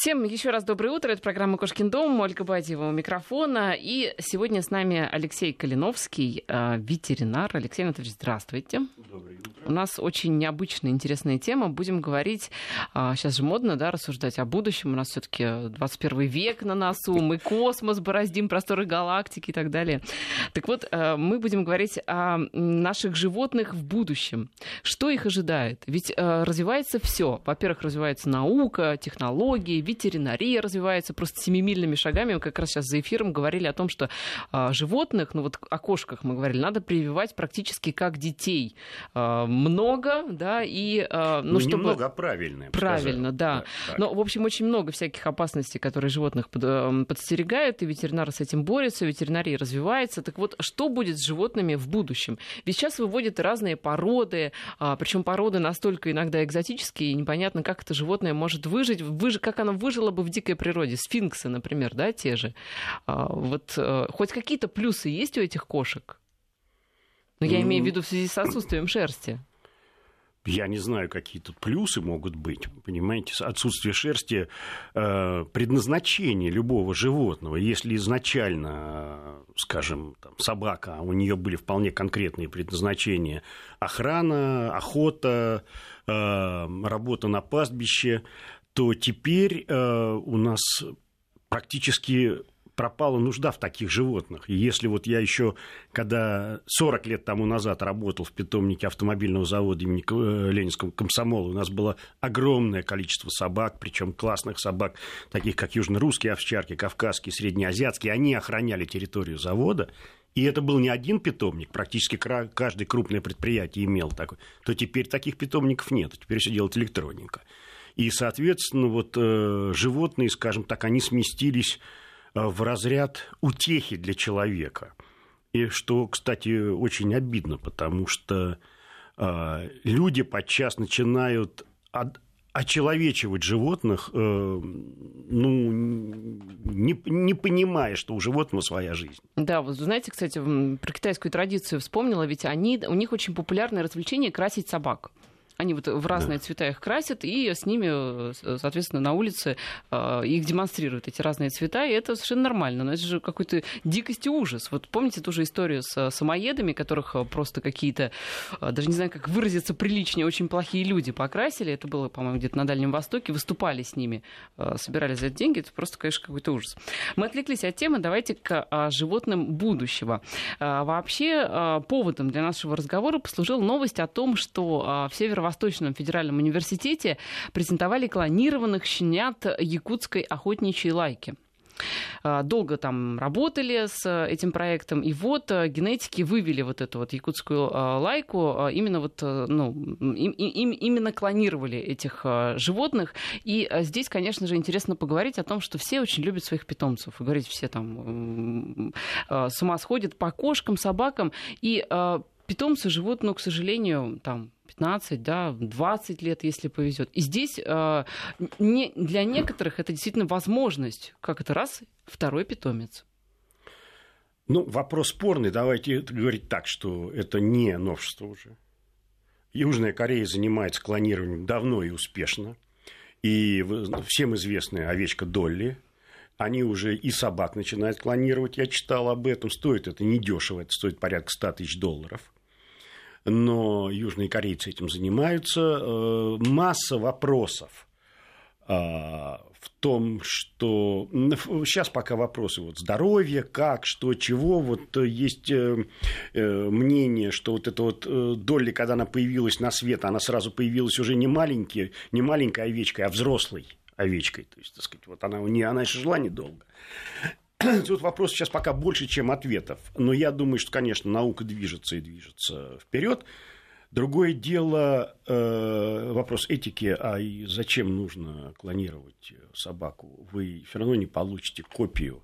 Всем еще раз доброе утро. Это программа «Кошкин дом». Ольга Бадьева у микрофона. И сегодня с нами Алексей Калиновский, э, ветеринар. Алексей Анатольевич, здравствуйте. Доброе утро. У нас очень необычная, интересная тема. Будем говорить, сейчас же модно да, рассуждать о будущем. У нас все таки 21 век на носу. Мы космос бороздим, просторы галактики и так далее. Так вот, э, мы будем говорить о наших животных в будущем. Что их ожидает? Ведь э, развивается все. Во-первых, развивается наука, технологии, ветеринария развивается просто семимильными шагами. Мы как раз сейчас за эфиром говорили о том, что а, животных, ну вот о кошках мы говорили, надо прививать практически как детей. А, много, да, и... А, ну, ну чтобы... немного, а правильно. Правильно, да. да Но, в общем, очень много всяких опасностей, которые животных под, э, подстерегают, и ветеринары с этим борются, ветеринария развивается. Так вот, что будет с животными в будущем? Ведь сейчас выводят разные породы, причем породы настолько иногда экзотические, и непонятно, как это животное может выжить, выжить как оно выжило бы в дикой природе. Сфинксы, например, да, те же. А, вот э, хоть какие-то плюсы есть у этих кошек? Но ну, я имею в виду в связи с отсутствием шерсти. Я не знаю, какие тут плюсы могут быть. Понимаете, отсутствие шерсти э, предназначение любого животного. Если изначально, скажем, там, собака, у нее были вполне конкретные предназначения охрана, охота, э, работа на пастбище, то теперь э, у нас практически пропала нужда в таких животных. И если вот я еще, когда 40 лет тому назад работал в питомнике автомобильного завода имени э, Ленинского комсомола, у нас было огромное количество собак, причем классных собак, таких как южно-русские овчарки, кавказские, среднеазиатские, они охраняли территорию завода, и это был не один питомник, практически каждое крупное предприятие имел такой, то теперь таких питомников нет, теперь все делает электроника. И, соответственно, вот э, животные, скажем так, они сместились э, в разряд утехи для человека. И что, кстати, очень обидно, потому что э, люди подчас начинают очеловечивать животных, э, ну, не, не понимая, что у животного своя жизнь. Да, вот знаете, кстати, про китайскую традицию вспомнила, ведь они, у них очень популярное развлечение красить собак. Они вот в разные да. цвета их красят, и с ними, соответственно, на улице э, их демонстрируют, эти разные цвета, и это совершенно нормально. Но это же какой-то дикость и ужас. Вот помните ту же историю с самоедами, которых э, просто какие-то, э, даже не знаю, как выразиться приличнее, очень плохие люди покрасили. Это было, по-моему, где-то на Дальнем Востоке. Выступали с ними, собирали за это деньги. Это просто, конечно, какой-то ужас. Мы отвлеклись от темы. Давайте к животным будущего. Вообще, поводом для нашего разговора послужила новость о том, что в северо Восточном федеральном университете презентовали клонированных щенят якутской охотничьей лайки. А, долго там работали с этим проектом, и вот э, генетики вывели вот эту вот якутскую а, лайку, именно вот, э, ну, им, им, именно клонировали этих животных, и здесь, конечно же, интересно поговорить о том, что все очень любят своих питомцев, и говорить все там с ума сходят по кошкам, собакам, и питомцы живут, ну, к сожалению, там 15, да, 20 лет, если повезет. И здесь э, не, для некоторых это действительно возможность, как это раз, второй питомец. Ну, вопрос спорный. Давайте говорить так, что это не новшество уже. Южная Корея занимается клонированием давно и успешно. И всем известная овечка Долли, они уже и собак начинают клонировать. Я читал об этом. Стоит это недешево, это стоит порядка 100 тысяч долларов но южные корейцы этим занимаются. Э, масса вопросов э, в том, что сейчас пока вопросы вот здоровья, как, что, чего, вот есть э, мнение, что вот эта вот Долли, когда она появилась на свет, она сразу появилась уже не маленькой, не маленькой овечкой, а взрослой овечкой, то есть, так сказать, вот она, не, она еще жила недолго. Тут вопрос сейчас пока больше, чем ответов. Но я думаю, что, конечно, наука движется и движется вперед. Другое дело э, вопрос этики, а и зачем нужно клонировать собаку? Вы все равно не получите копию.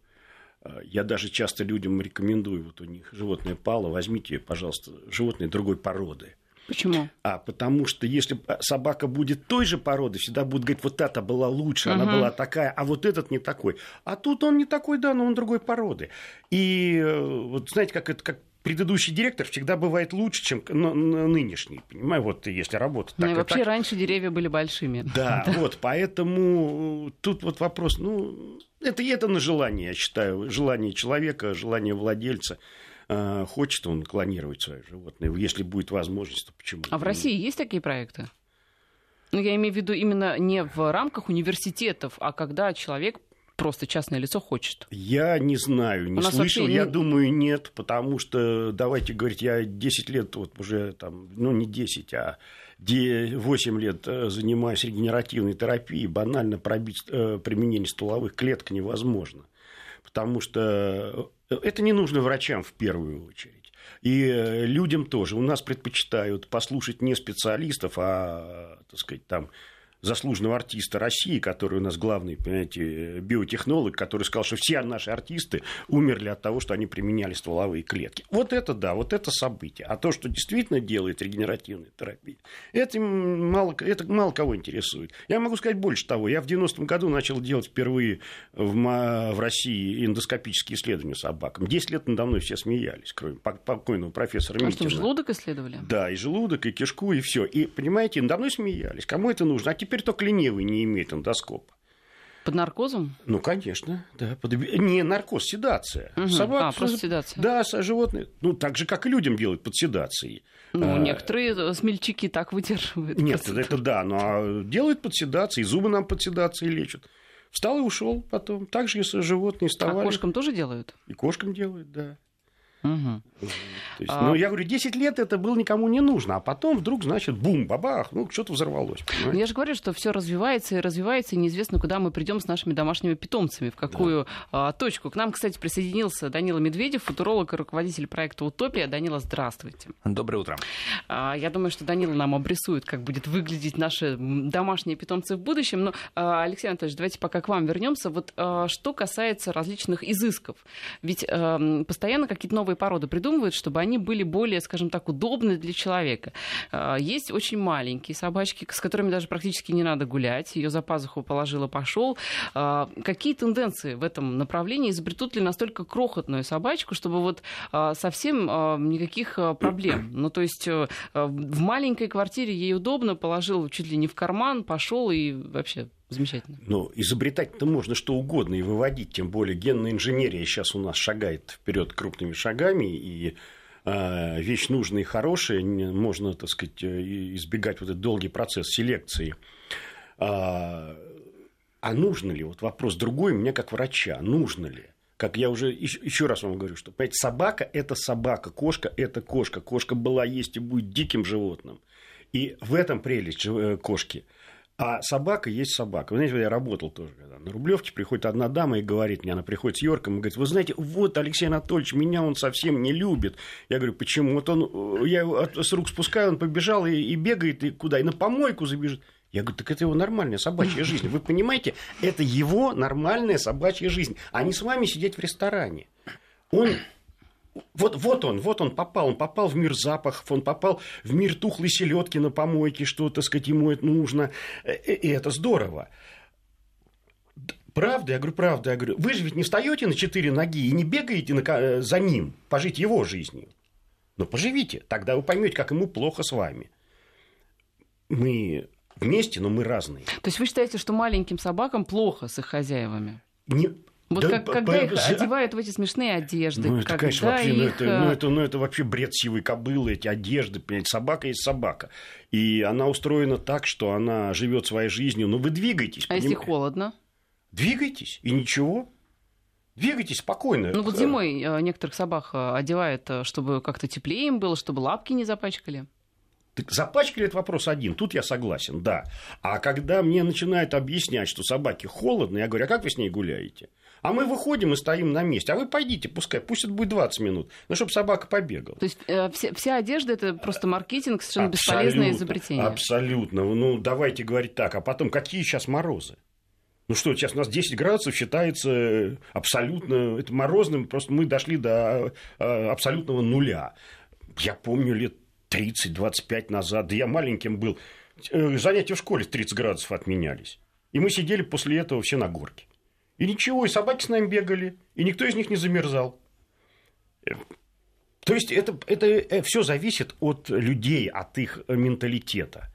Э, я даже часто людям рекомендую, вот у них животное пало, возьмите, пожалуйста, животное другой породы Почему? А потому что если собака будет той же породы, всегда будут говорить, вот эта была лучше, угу. она была такая, а вот этот не такой. А тут он не такой, да, но он другой породы. И э, вот знаете, как это как предыдущий директор всегда бывает лучше, чем нынешний. Понимаю, вот если работать так. Ну и вообще так... раньше деревья были большими. Да, вот, поэтому тут вот вопрос, ну, это, это на желание, я считаю, желание человека, желание владельца. А, хочет он клонировать свое животное, если будет возможность, то почему? А в России есть такие проекты? Ну, я имею в виду именно не в рамках университетов, а когда человек просто частное лицо хочет? Я не знаю, не слышал, я думаю, нет, потому что, давайте говорить, я 10 лет, вот уже там, ну не 10, а 8 лет э, занимаюсь регенеративной терапией, банально пробить э, применение стволовых клеток невозможно, потому что э, это не нужно врачам в первую очередь. И людям тоже. У нас предпочитают послушать не специалистов, а, так сказать, там заслуженного артиста России, который у нас главный, понимаете, биотехнолог, который сказал, что все наши артисты умерли от того, что они применяли стволовые клетки. Вот это да, вот это событие. А то, что действительно делает регенеративная терапия, это мало, это мало кого интересует. Я могу сказать больше того. Я в 90-м году начал делать впервые в, в России эндоскопические исследования собакам. Десять лет надо мной все смеялись, кроме покойного профессора а Митина. что, желудок исследовали? Да, и желудок, и кишку, и все. И, понимаете, надо мной смеялись. Кому это нужно? А теперь теперь только ленивый не имеет эндоскопа. Под наркозом? Ну, конечно, да. Под... Не наркоз, седация. Угу. Собак, а, просто седация. Да, животные. Ну, так же, как и людям делают под седацией. Ну, а... некоторые смельчаки так выдерживают. Нет, это, это да, но а делают под седацией, зубы нам под седацией лечат. Встал и ушел потом. Так же, если животные вставали. А кошкам тоже делают? И кошкам делают, да. Угу. есть, а... Ну, я говорю, 10 лет это было никому не нужно, а потом вдруг, значит, бум, бабах, ну, что-то взорвалось. Понимаете? Я же говорю, что все развивается и развивается, и неизвестно, куда мы придем с нашими домашними питомцами, в какую да. а, точку. К нам, кстати, присоединился Данила Медведев, футуролог и руководитель проекта «Утопия». Данила, здравствуйте. Доброе утро. А, я думаю, что Данила нам обрисует, как будет выглядеть наши домашние питомцы в будущем. Но, а, Алексей Анатольевич, давайте пока к вам вернемся. Вот а, что касается различных изысков. Ведь а, постоянно какие-то новые новые породы придумывают, чтобы они были более, скажем так, удобны для человека. А, есть очень маленькие собачки, с которыми даже практически не надо гулять. Ее за пазуху положила, пошел. А, какие тенденции в этом направлении? Изобретут ли настолько крохотную собачку, чтобы вот а, совсем никаких проблем? Ну, то есть э, в маленькой квартире ей удобно, положил чуть ли не в карман, пошел и вообще Замечательно. Но изобретать-то можно что угодно и выводить, тем более генная инженерия сейчас у нас шагает вперед крупными шагами, и э, вещь нужная и хорошая, можно, так сказать, э, избегать вот этот долгий процесс селекции. А, а нужно ли? Вот вопрос другой меня как врача. Нужно ли? Как я уже еще раз вам говорю, что понимаете, собака – это собака, кошка – это кошка. Кошка была, есть и будет диким животным. И в этом прелесть э, кошки – а собака есть собака. Вы знаете, я работал тоже. Когда на Рублевке приходит одна дама и говорит мне, она приходит с Йорком и говорит, вы знаете, вот Алексей Анатольевич, меня он совсем не любит. Я говорю, почему? Вот он, я его с рук спускаю, он побежал и, и бегает, и куда? И на помойку забежит. Я говорю, так это его нормальная собачья жизнь. Вы понимаете, это его нормальная собачья жизнь, а не с вами сидеть в ресторане. Он вот, вот он, вот он попал, он попал в мир запахов, он попал в мир тухлой селедки на помойке, что, так сказать, ему это нужно, э, э, и это здорово. Правда, я говорю, правда, я говорю, вы же ведь не встаете на четыре ноги и не бегаете на, э, за ним, пожить его жизнью. Но поживите, тогда вы поймете, как ему плохо с вами. Мы вместе, но мы разные. То есть вы считаете, что маленьким собакам плохо с их хозяевами? Не, вот да, как, когда их одевают в эти смешные одежды. Ну, это, конечно, вообще, их... ну, это, ну, это, ну, это вообще бред сивой кобылы, эти одежды, понимаете, собака есть собака. И она устроена так, что она живет своей жизнью. Но ну, вы двигаетесь. А если холодно? Двигайтесь, и ничего. Двигайтесь спокойно. Ну вот зимой э, некоторых собак э, одевают, э, чтобы как-то теплее им было, чтобы лапки не запачкали. Так запачкали это вопрос один. Тут я согласен, да. А когда мне начинают объяснять, что собаке холодно, я говорю, а как вы с ней гуляете? А мы выходим и стоим на месте. А вы пойдите, пускай, пусть это будет 20 минут, ну, чтобы собака побегала. То есть э, вся, вся одежда это просто маркетинг, совершенно абсолютно, бесполезное изобретение. Абсолютно. Ну, давайте говорить так. А потом, какие сейчас морозы? Ну что, сейчас у нас 10 градусов считается абсолютно это морозным, просто мы дошли до э, абсолютного нуля. Я помню лет 30-25 назад, да я маленьким был, э, занятия в школе 30 градусов отменялись. И мы сидели после этого все на горке. И ничего, и собаки с нами бегали, и никто из них не замерзал. То есть это, это все зависит от людей, от их менталитета.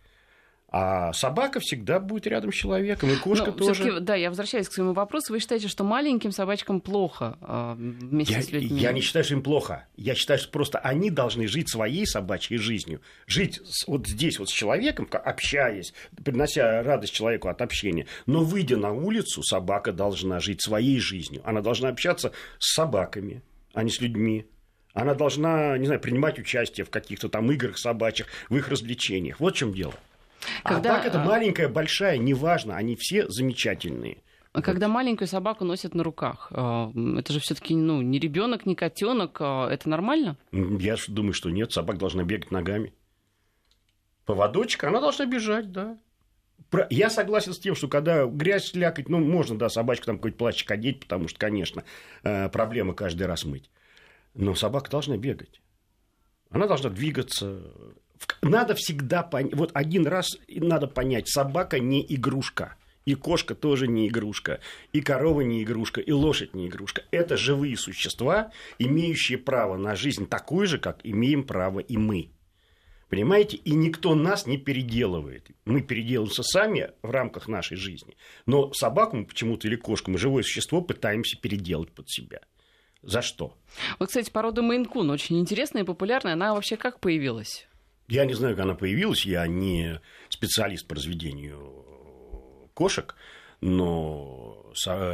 А собака всегда будет рядом с человеком, и кошка Но тоже. Да, я возвращаюсь к своему вопросу. Вы считаете, что маленьким собачкам плохо э, вместе я, с людьми? Я не считаю, что им плохо. Я считаю, что просто они должны жить своей собачьей жизнью. Жить вот здесь вот с человеком, общаясь, принося радость человеку от общения. Но выйдя на улицу, собака должна жить своей жизнью. Она должна общаться с собаками, а не с людьми. Она должна, не знаю, принимать участие в каких-то там играх собачьих, в их развлечениях. Вот в чем дело. А Когда... А так это маленькая, большая, неважно, они все замечательные. А когда маленькую собаку носят на руках, а, это же все-таки ну, не ребенок, не котенок, это нормально? Я думаю, что нет, собака должна бегать ногами. Поводочек, она должна бежать, да. Я согласен с тем, что когда грязь слякать, ну, можно, да, собачку там какой-то плащик одеть, потому что, конечно, э, проблема каждый раз мыть. Но собака должна бегать. Она должна двигаться, надо всегда понять, вот один раз надо понять, собака не игрушка. И кошка тоже не игрушка, и корова не игрушка, и лошадь не игрушка. Это живые существа, имеющие право на жизнь такую же, как имеем право и мы. Понимаете? И никто нас не переделывает. Мы переделываемся сами в рамках нашей жизни. Но собаку мы почему-то или кошку, мы живое существо пытаемся переделать под себя. За что? Вот, кстати, порода Мейн-кун очень интересная и популярная. Она вообще как появилась? Я не знаю, как она появилась, я не специалист по разведению кошек, но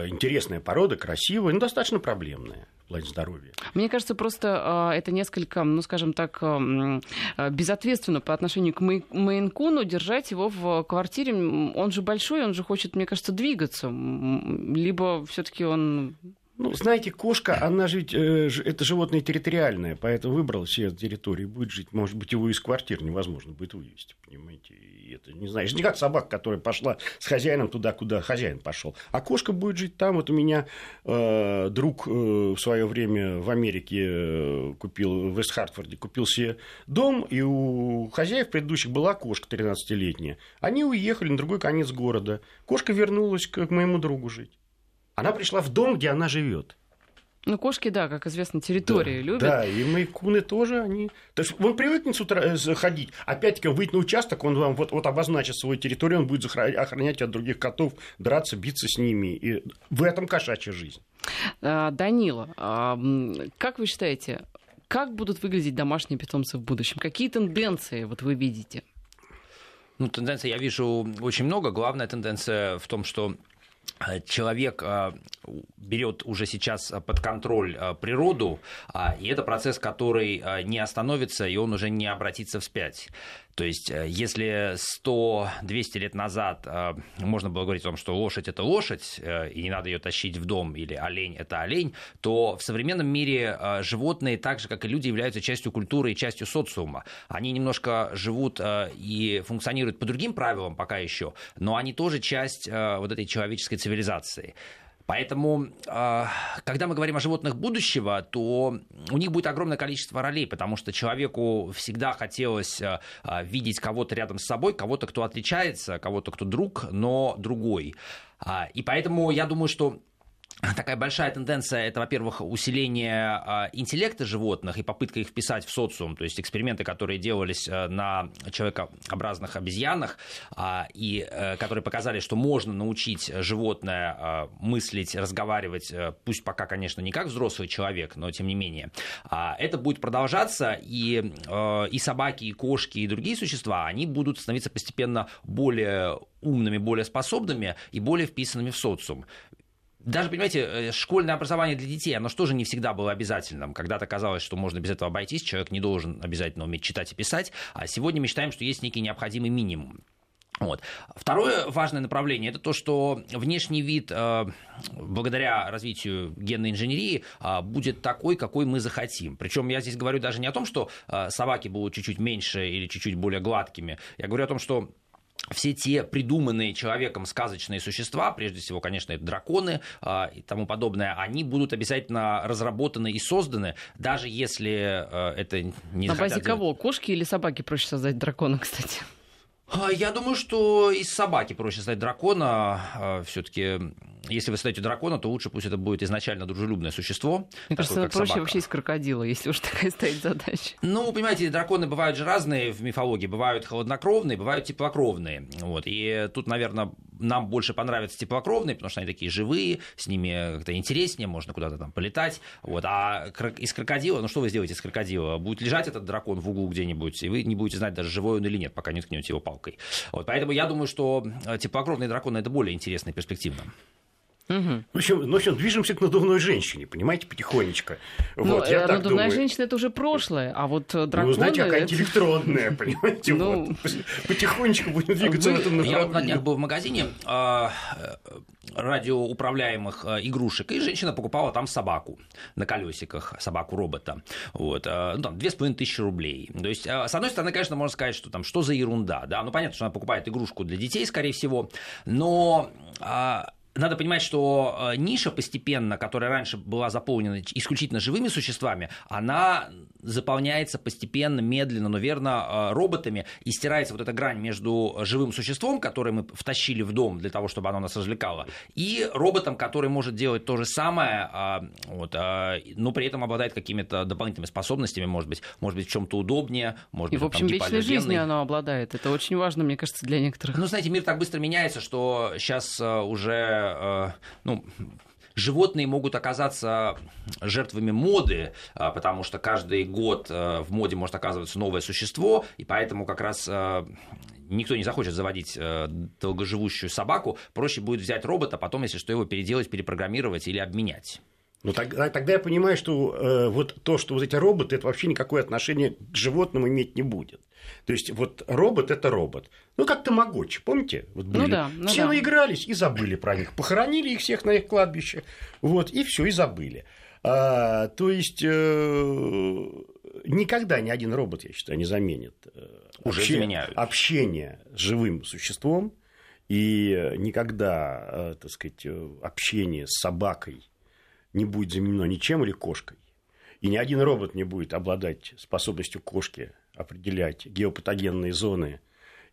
интересная порода, красивая, но достаточно проблемная в плане здоровья. Мне кажется, просто а, это несколько, ну, скажем так, а, безответственно по отношению к Мейнкуну держать его в квартире. Он же большой, он же хочет, мне кажется, двигаться. Либо все-таки он ну, знаете, кошка, она же ведь, э, это животное территориальное, поэтому выбрала себе территорию, будет жить. Может быть, его из квартир невозможно будет вывести, понимаете? И это, не это не как собака, которая пошла с хозяином туда, куда хозяин пошел. А кошка будет жить там. Вот у меня э, друг э, в свое время в Америке э, купил, в Вест-Хартфорде купил себе дом, и у хозяев предыдущих была кошка 13-летняя. Они уехали на другой конец города. Кошка вернулась к моему другу жить. Она пришла в дом, где она живет. Ну, кошки, да, как известно, территории да, любят. Да, и майкуны тоже, они... То есть он привыкнет с утра э, ходить, опять-таки выйти на участок, он вам вот, вот обозначит свою территорию, он будет охранять от других котов, драться, биться с ними. И в этом кошачья жизнь. А, Данила, а, как вы считаете, как будут выглядеть домашние питомцы в будущем? Какие тенденции вот вы видите? Ну, тенденций я вижу очень много. Главная тенденция в том, что человек э, берет уже сейчас под контроль э, природу, а, и это процесс, который не остановится, и он уже не обратится вспять. То есть, э, если 100-200 лет назад э, можно было говорить о том, что лошадь это лошадь, э, и не надо ее тащить в дом, или олень это олень, то в современном мире животные, так же как и люди, являются частью культуры и частью социума. Они немножко живут и функционируют по другим правилам пока еще, но они тоже часть вот этой человеческой цивилизации. Поэтому, а, когда мы говорим о животных будущего, то у них будет огромное количество ролей, потому что человеку всегда хотелось а, а, видеть кого-то рядом с собой, кого-то, кто отличается, кого-то, кто друг, но другой. И поэтому я думаю, что такая большая тенденция это, во-первых, усиление э, интеллекта животных и попытка их вписать в социум, то есть эксперименты, которые делались э, на человекообразных обезьянах э, и э, которые показали, что можно научить животное э, мыслить, разговаривать, э, пусть пока, конечно, не как взрослый человек, но тем не менее. Это будет продолжаться, и, и собаки, и кошки, и другие существа, они будут становиться постепенно более умными, более способными и более вписанными в социум даже, понимаете, э, школьное образование для детей, оно же не всегда было обязательным. Когда-то казалось, что можно без этого обойтись, человек не должен обязательно уметь читать и писать, а сегодня мы считаем, что есть некий необходимый минимум. Вот. Второе важное направление это то, что внешний вид э, благодаря развитию генной инженерии э, будет такой, какой мы захотим. Причем я здесь говорю даже не о том, что э, собаки будут чуть-чуть меньше или чуть-чуть более гладкими. Я говорю о том, что все те придуманные человеком сказочные существа, прежде всего, конечно, это драконы э, и тому подобное, они будут обязательно разработаны и созданы, даже если э, это не На базе кого? Кошки или собаки проще создать дракона, кстати? А, я думаю, что из собаки проще стать дракона. А, Все-таки, если вы создаете дракона, то лучше пусть это будет изначально дружелюбное существо. Мне кажется, такое, проще собака. вообще из крокодила, если уж такая стоит задача. Ну, понимаете, драконы бывают же разные в мифологии. Бывают холоднокровные, бывают теплокровные. Вот. И тут, наверное, нам больше понравятся теплокровные, потому что они такие живые, с ними как-то интереснее, можно куда-то там полетать. Вот. А из крокодила, ну что вы сделаете из крокодила? Будет лежать этот дракон в углу где-нибудь, и вы не будете знать даже, живой он или нет, пока не ткнете его палкой. Вот. Поэтому я думаю, что теплокровные драконы это более интересно и перспективно. Угу. В, общем, ну, в общем, движемся к надувной женщине, понимаете, потихонечку. Ну, вот, я надувная женщина это уже прошлое, а вот драконы... Ну, знаете, какая-нибудь электронная, понимаете, ну... вот. Потихонечку будем двигаться Вы... в этом направлении. Я вот на днях был в магазине э, радиоуправляемых э, игрушек, и женщина покупала там собаку на колесиках, собаку-робота. Вот, э, ну, там, две с половиной тысячи рублей. То есть, э, с одной стороны, конечно, можно сказать, что там, что за ерунда, да, ну, понятно, что она покупает игрушку для детей, скорее всего, но... Э, надо понимать, что ниша постепенно, которая раньше была заполнена исключительно живыми существами, она заполняется постепенно, медленно, но верно роботами, и стирается вот эта грань между живым существом, которое мы втащили в дом для того, чтобы оно нас развлекало, и роботом, который может делать то же самое, вот, но при этом обладает какими-то дополнительными способностями, может быть, может быть в чем-то удобнее, может и, быть, в общем, там, вечной жизнью оно обладает. Это очень важно, мне кажется, для некоторых. Ну, знаете, мир так быстро меняется, что сейчас уже ну, животные могут оказаться жертвами моды, потому что каждый год в моде может оказываться новое существо, и поэтому как раз никто не захочет заводить долгоживущую собаку, проще будет взять робота, потом, если что, его переделать, перепрограммировать или обменять. Ну, тогда, тогда я понимаю, что э, вот то, что вот эти роботы, это вообще никакое отношение к животным иметь не будет. То есть, вот робот – это робот. Ну, как тамагочи, помните? Вот были. Ну, да, ну, все да. наигрались и забыли про них. Похоронили их всех на их кладбище. Вот, и все, и забыли. А, то есть, э, никогда ни один робот, я считаю, не заменит э, Уже обще... заменяют. общение с живым существом. И никогда, э, так сказать, общение с собакой не будет заменено ничем или кошкой. И ни один робот не будет обладать способностью кошки определять геопатогенные зоны.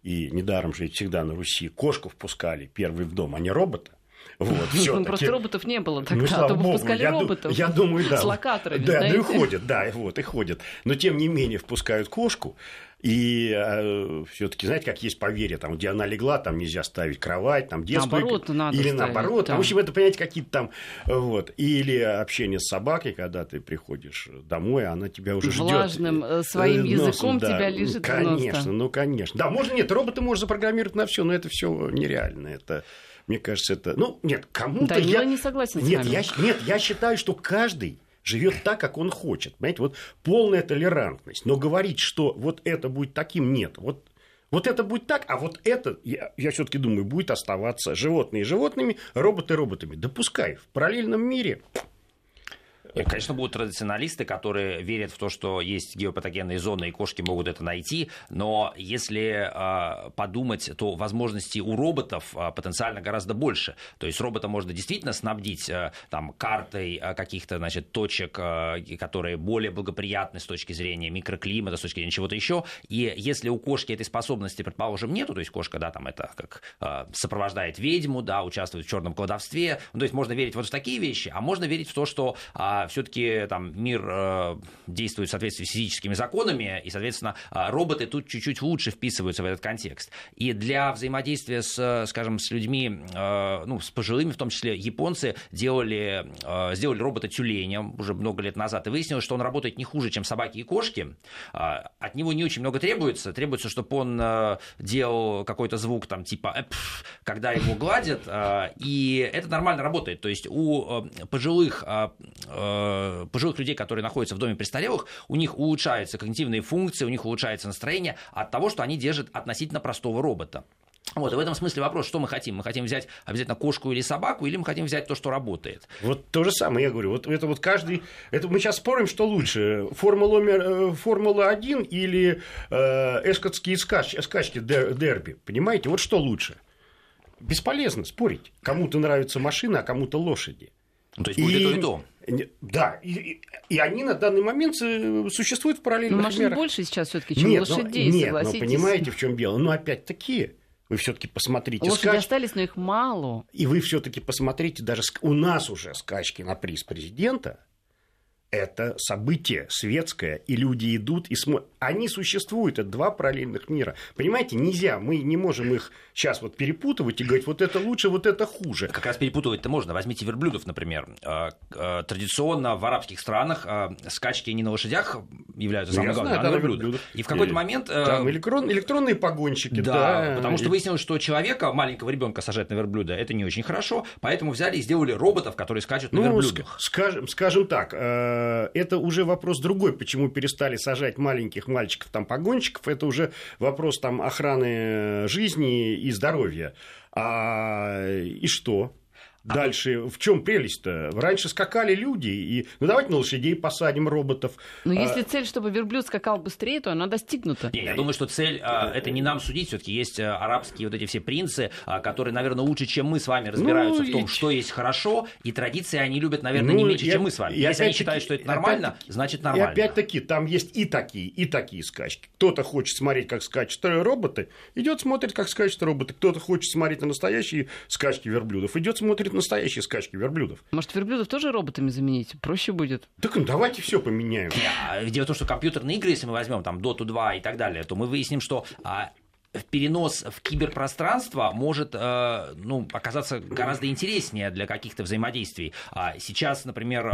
И недаром же всегда на Руси кошку впускали первый в дом, а не робота. Вот, все ну, просто роботов не было тогда, ну, а то бы богу, впускали я, роботов. Я думаю, да. С локаторами, Да, знаете. ну и ходят, да, вот, и ходят. Но тем не менее впускают кошку, и э, все-таки, знаете, как есть поверье, там, где она легла, там нельзя ставить кровать, там детскую. Наоборот, надо Или ставить, наоборот. да. В общем, это, понимаете, какие-то там, вот. Или общение с собакой, когда ты приходишь домой, она тебя уже ждет. Влажным, э, своим языком тебя лижет в нос, Конечно, да. ну, конечно. Да, можно, нет, роботы можно запрограммировать на все, но это все нереально. Это, мне кажется, это... Ну, нет, кому-то Данила я... не согласен с нет, вами. я, нет, я считаю, что каждый живет так, как он хочет. Понимаете, вот полная толерантность. Но говорить, что вот это будет таким, нет. Вот, вот это будет так, а вот это, я, я все-таки думаю, будет оставаться животные животными, роботы роботами. Да пускай в параллельном мире конечно, будут традиционалисты, которые верят в то, что есть геопатогенные зоны, и кошки могут это найти, но если э, подумать, то возможностей у роботов э, потенциально гораздо больше. То есть робота можно действительно снабдить э, там, картой э, каких-то значит, точек, э, которые более благоприятны с точки зрения микроклимата, с точки зрения чего-то еще. И если у кошки этой способности, предположим, нету, то есть кошка, да, там это как э, сопровождает ведьму, да, участвует в черном кладовстве, ну, то есть можно верить вот в такие вещи, а можно верить в то, что а, все-таки там мир э, действует в соответствии с физическими законами, и, соответственно, э, роботы тут чуть-чуть лучше вписываются в этот контекст. И для взаимодействия с, скажем, с людьми, э, ну, с пожилыми, в том числе японцы, делали, э, сделали робота тюленем уже много лет назад, и выяснилось, что он работает не хуже, чем собаки и кошки. Э, от него не очень много требуется. Требуется, чтобы он делал какой-то звук, там, типа когда его гладят, и это нормально работает. То есть у пожилых пожилых людей, которые находятся в доме престарелых, у них улучшаются когнитивные функции, у них улучшается настроение от того, что они держат относительно простого робота. Вот, и в этом смысле вопрос, что мы хотим? Мы хотим взять обязательно кошку или собаку, или мы хотим взять то, что работает? Вот то же самое, я говорю, вот это вот каждый, это мы сейчас спорим, что лучше, Формула, э, Формула 1 или э, эскотские скач, скачки дер- дерби, понимаете, вот что лучше? Бесполезно спорить, кому-то нравится машина, а кому-то лошади. Ну, то есть будет и то, и то. Да, и, и они на данный момент э, существуют в параллельных но машин мирах. больше сейчас все-таки, чем нет, лошадей, но, нет, согласитесь. но понимаете, в чем дело? Ну, опять-таки, вы все-таки посмотрите Лошади скач... остались, но их мало. И вы все-таки посмотрите, даже у нас уже скачки на приз президента это событие светское, и люди идут и смотрят. Они существуют, это два параллельных мира. Понимаете, нельзя, мы не можем их сейчас вот перепутывать и говорить, вот это лучше, вот это хуже. Как раз перепутывать-то можно. Возьмите верблюдов, например. А, а, традиционно в арабских странах а, скачки не на лошадях являются самым Ну, Я главным, а на да, верблюдах. верблюдах. И в какой-то И момент... Там э, электрон, электронные погонщики, Да, да. потому что выяснилось, что человека, маленького ребенка сажать на верблюда, это не очень хорошо, поэтому взяли и сделали роботов, которые скачут на Ну, верблюдах. ск- скажем, скажем так, э, это уже вопрос другой, почему перестали сажать маленьких мальчиков, там, погонщиков, это уже вопрос там охраны жизни и здоровья. А, и что? Дальше, в чем прелесть-то? Раньше скакали люди, и ну давайте на лошадей посадим роботов. Но А, если цель, чтобы верблюд скакал быстрее, то она достигнута. Не, я думаю, что цель а, это не нам судить, все-таки есть а, арабские вот эти все принцы, а, которые, наверное, лучше, чем мы с вами разбираются Ну, в том, и- что есть хорошо, и традиции они любят, наверное, Ну, не меньше, и чем мы с вами. и Если они считают, что это и нормально, значит И нормально. опять-таки, там есть и такие, и такие скачки. Кто-то хочет смотреть, как скачут роботы, идет смотрит, как скачут роботы. Кто-то хочет смотреть на настоящие скачки верблюдов, идет смотрит на настоящие скачки верблюдов. Может, верблюдов тоже роботами заменить? Проще будет. Так ну, давайте все поменяем. Дело в том, что компьютерные игры, если мы возьмем там Dota 2 и так далее, то мы выясним, что а, перенос в киберпространство может э, ну, оказаться гораздо интереснее для каких-то взаимодействий. А сейчас, например, э,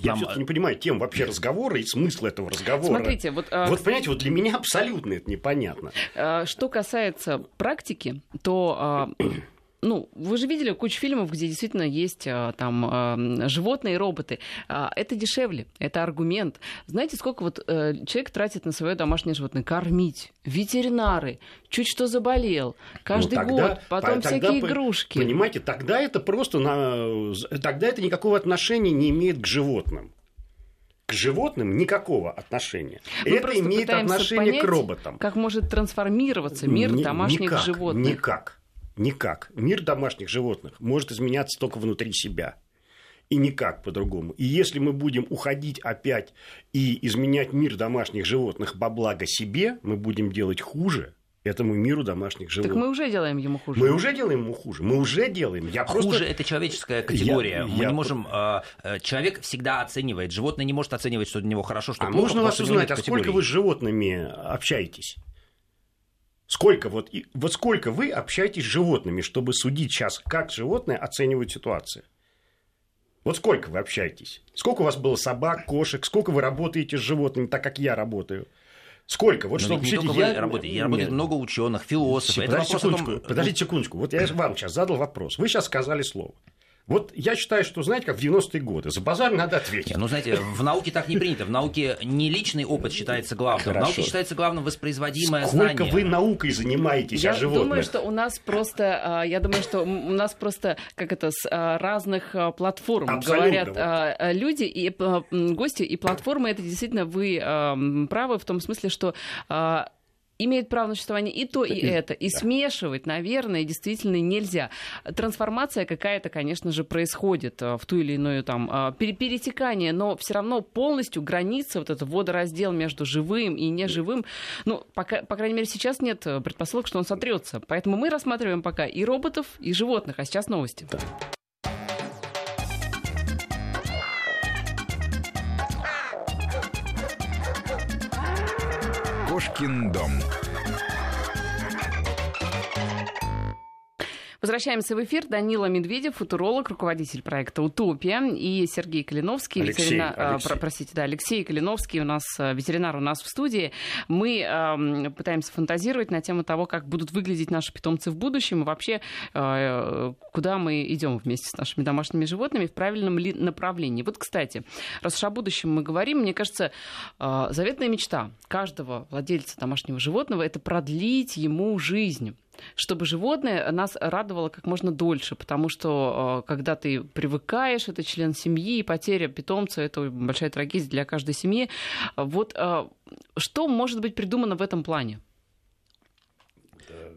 Я нам- все-таки не понимаю тем вообще разговора и смысла этого разговора. Смотрите, вот, а, Вот понимаете, вот для меня абсолютно это непонятно. А, Что касается практики, то а, ну, вы же видели кучу фильмов, где действительно есть а, там а, животные и роботы. А, Это дешевле, это аргумент. Знаете, сколько вот э, человек тратит на свое домашнее животное? Кормить, ветеринары, чуть что заболел, каждый Ну, тогда- год, потом тогда всякие игрушки. Понимаете, тогда это просто на... тогда это никакого отношения не имеет к животным. К животным никакого отношения. Мы это имеет отношение понять, к роботам. Как может трансформироваться мир Ни- домашних никак, животных? Никак. Никак. Мир домашних животных может изменяться только внутри себя. И никак по-другому. И если мы будем уходить опять и изменять мир домашних животных во благо себе, мы будем делать хуже этому миру домашних Так животных. мы уже делаем ему хуже. Мы уже делаем ему хуже. Мы уже делаем. Я просто... Хуже это человеческая категория. Я- Мы я- не можем. э, человек всегда оценивает. Животное не может оценивать, что для него хорошо, что А плохо. можно вас узнать, а сколько вы с животными общаетесь? Сколько вот, и- вот сколько вы общаетесь с животными, чтобы судить сейчас, как животные оценивают ситуацию? Вот сколько вы общаетесь? Сколько у вас было собак, кошек? Сколько вы работаете с животными, так как я работаю? Сколько? Вот Но все только вы работаете, я работает много ученых, философов. Подождите о том- секундочку, подождите секундочку. Вот я вам сейчас задал вопрос. Вы сейчас сказали слово. Вот я считаю, что, знаете, как в 90-е годы. За базар надо ответить. Не, ну, знаете, в науке так не принято. В науке не личный опыт считается главным. В Хорошо. науке считается главным воспроизводимое Сколько знание. вы наукой занимаетесь Я о животных? думаю, что у нас просто, а, я думаю, что у нас просто, как это, с а, разных а, платформ Абсолютно, говорят вот. а, а, люди и а, гости, и платформы, это действительно вы а, правы в том смысле, что а, имеет право на существование и то, и это. И смешивать, наверное, действительно нельзя. Трансформация какая-то, конечно же, происходит а, в ту или иную там пере- перетекание, но все равно полностью граница, вот этот водораздел между живым и неживым, ну, пока, по крайней мере, сейчас нет э, предпосылок, что он сотрется. Поэтому мы рассматриваем пока и роботов, и животных. А сейчас новости. Кошкин дом. Возвращаемся в эфир. Данила Медведев, футуролог, руководитель проекта «Утопия», и Сергей Калиновский, Алексей, ветеринар- а, Алексей. про- простите, да, Алексей Калиновский, у нас э, ветеринар у нас в студии. Мы эм, пытаемся фантазировать на тему того, как будут выглядеть наши питомцы в будущем, и вообще, э, куда мы идем вместе с нашими домашними животными, в правильном ли направлении. Вот, кстати, раз уж о будущем мы говорим, мне кажется, э, заветная мечта каждого владельца домашнего животного – это продлить ему жизнь чтобы животное нас радовало как можно дольше, потому что э, когда ты привыкаешь, это член семьи, и потеря питомца – это большая трагедия для каждой семьи. Вот э, что может быть придумано в этом плане? Да,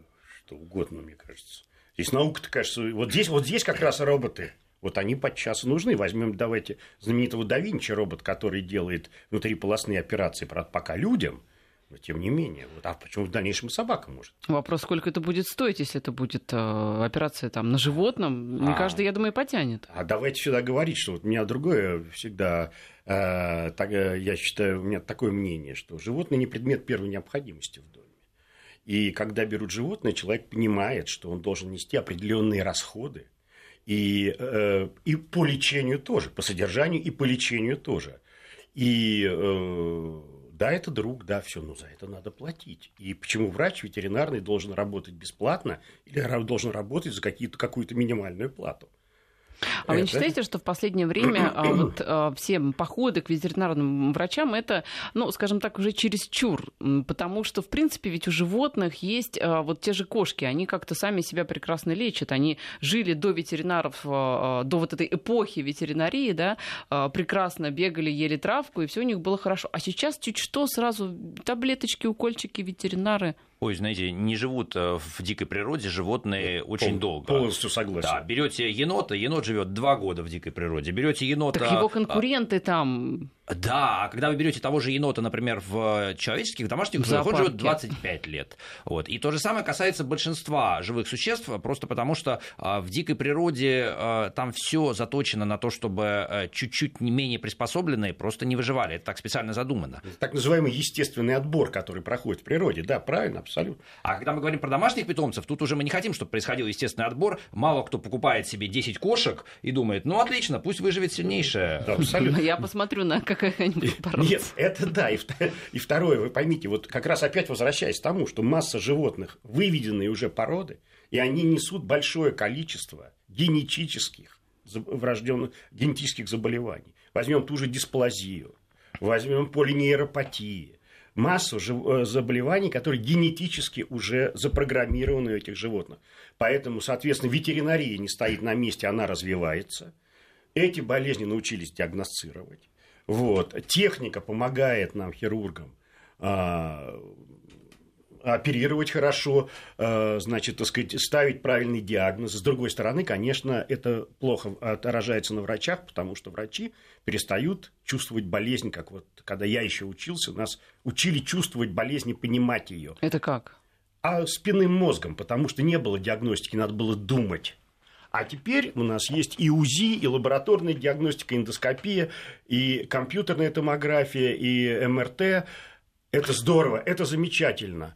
что угодно, мне кажется. Здесь наука-то, кажется, вот здесь, вот здесь как раз роботы. Вот они подчас нужны. Возьмем, давайте, знаменитого да Винчи робот, который делает внутриполосные операции, правда, пока людям, но тем не менее. Вот, а почему в дальнейшем собака может? Вопрос, сколько это будет стоить, если это будет э, операция там, на животном. Не а, каждый, я думаю, потянет. А давайте сюда говорить, что вот у меня другое всегда, э, так, э, я считаю, у меня такое мнение, что животное не предмет первой необходимости в доме. И когда берут животное, человек понимает, что он должен нести определенные расходы. И, э, и по лечению тоже, по содержанию и по лечению тоже. И э, да, это друг, да, все, но за это надо платить. И почему врач ветеринарный должен работать бесплатно или должен работать за какую-то минимальную плату? А вы не считаете, что в последнее время а, вот, а, все походы к ветеринарным врачам это, ну, скажем так, уже чересчур? Потому что, в принципе, ведь у животных есть а, вот те же кошки, они как-то сами себя прекрасно лечат. Они жили до ветеринаров, до вот этой эпохи ветеринарии, да, прекрасно бегали, ели травку, и все у них было хорошо. А сейчас чуть что, сразу таблеточки, укольчики, ветеринары – Ой, знаете, не живут э, в дикой природе животные Пол, очень долго. Полностью согласен. Да, берете енота, енот живет два года в дикой природе. Берете енота. Так его конкуренты там да, а когда вы берете того же енота, например, в человеческих, домашних условиях, он живет 25 лет. Вот. И то же самое касается большинства живых существ, просто потому что а, в дикой природе а, там все заточено на то, чтобы чуть-чуть не менее приспособленные просто не выживали. Это так специально задумано. Так называемый естественный отбор, который проходит в природе. Да, правильно, абсолютно. А когда мы говорим про домашних питомцев, тут уже мы не хотим, чтобы происходил естественный отбор. Мало кто покупает себе 10 кошек и думает, ну отлично, пусть выживет сильнейшая. Да, абсолютно. Я посмотрю на как какая-нибудь Нет, это да. И, и второе, вы поймите, вот как раз опять возвращаясь к тому, что масса животных, выведенные уже породы, и они несут большое количество генетических врожденных генетических заболеваний. Возьмем ту же дисплазию, возьмем полинейропатию, массу э, заболеваний, которые генетически уже запрограммированы у этих животных. Поэтому, соответственно, ветеринария не стоит на месте, она развивается. Эти болезни научились диагностировать. Вот. Техника помогает нам, хирургам, а, оперировать хорошо, а, значит, так сказать, ставить правильный диагноз. С другой стороны, конечно, это плохо отражается на врачах, потому что врачи перестают чувствовать болезнь, как вот когда я еще учился, нас учили чувствовать болезнь и понимать ее. Это как? А спинным мозгом, потому что не было диагностики, надо было думать. А теперь у нас есть и УЗИ, и лабораторная диагностика, эндоскопия, и компьютерная томография, и МРТ. Это здорово, это замечательно.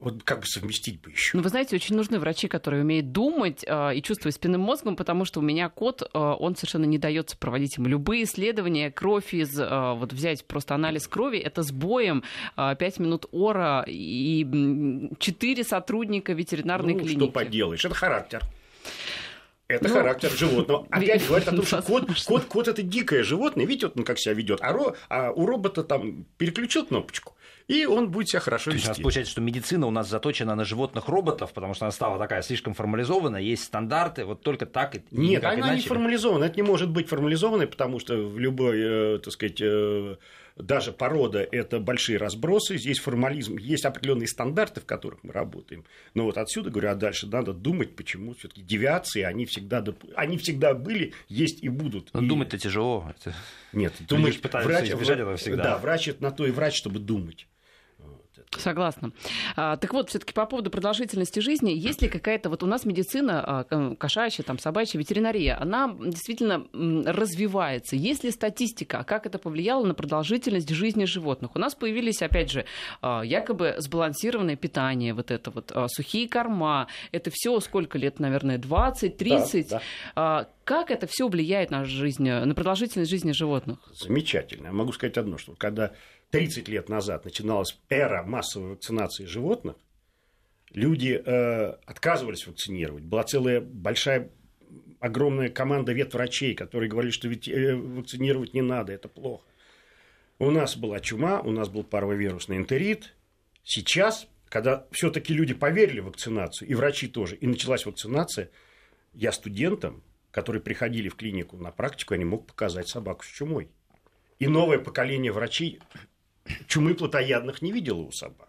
Вот как бы совместить бы еще? Ну, вы знаете, очень нужны врачи, которые умеют думать э, и чувствовать спинным мозгом, потому что у меня кот, э, он совершенно не дается проводить ему любые исследования, кровь из, э, вот взять просто анализ крови, это с боем э, 5 минут ора и 4 сотрудника ветеринарной ну, клиники. что поделаешь, это характер. Это ну, характер животного. Опять говорит о том, что кот, кот, кот это дикое животное. Видите, вот он как себя ведет. А, ро, а у робота там переключил кнопочку, и он будет себя хорошо вести. То есть, получается, что медицина у нас заточена на животных роботов, потому что она стала такая слишком формализована, есть стандарты, вот только так и Нет, она иначе. не формализована. Это не может быть формализованной, потому что в любой, э, так сказать, э, даже порода – это большие разбросы, здесь формализм, есть определенные стандарты, в которых мы работаем. Но вот отсюда, говорю, а дальше надо думать, почему все таки девиации, они всегда, они всегда были, есть и будут. Но и... думать-то тяжело. Нет, думать, врач, всегда. Да, врач – это на то и врач, чтобы думать. Согласна. А, так вот, все-таки по поводу продолжительности жизни, есть ли какая-то, вот у нас медицина а, кошачья, там, собачья, ветеринария, она действительно развивается. Есть ли статистика, как это повлияло на продолжительность жизни животных? У нас появились, опять же, а, якобы сбалансированное питание, вот это вот, а, сухие корма, это все сколько лет, наверное, 20, 30. Да, да. Как это все влияет на жизнь, на продолжительность жизни животных? Замечательно. Я могу сказать одно, что когда 30 лет назад начиналась эра массовой вакцинации животных, люди э, отказывались вакцинировать. Была целая большая, огромная команда ветврачей, которые говорили, что ведь э, вакцинировать не надо, это плохо. У нас была чума, у нас был паровирусный энтерит. Сейчас, когда все-таки люди поверили в вакцинацию, и врачи тоже, и началась вакцинация, я студентам, которые приходили в клинику на практику, я не мог показать собаку с чумой. И новое поколение врачей чумы плотоядных не видела у собак.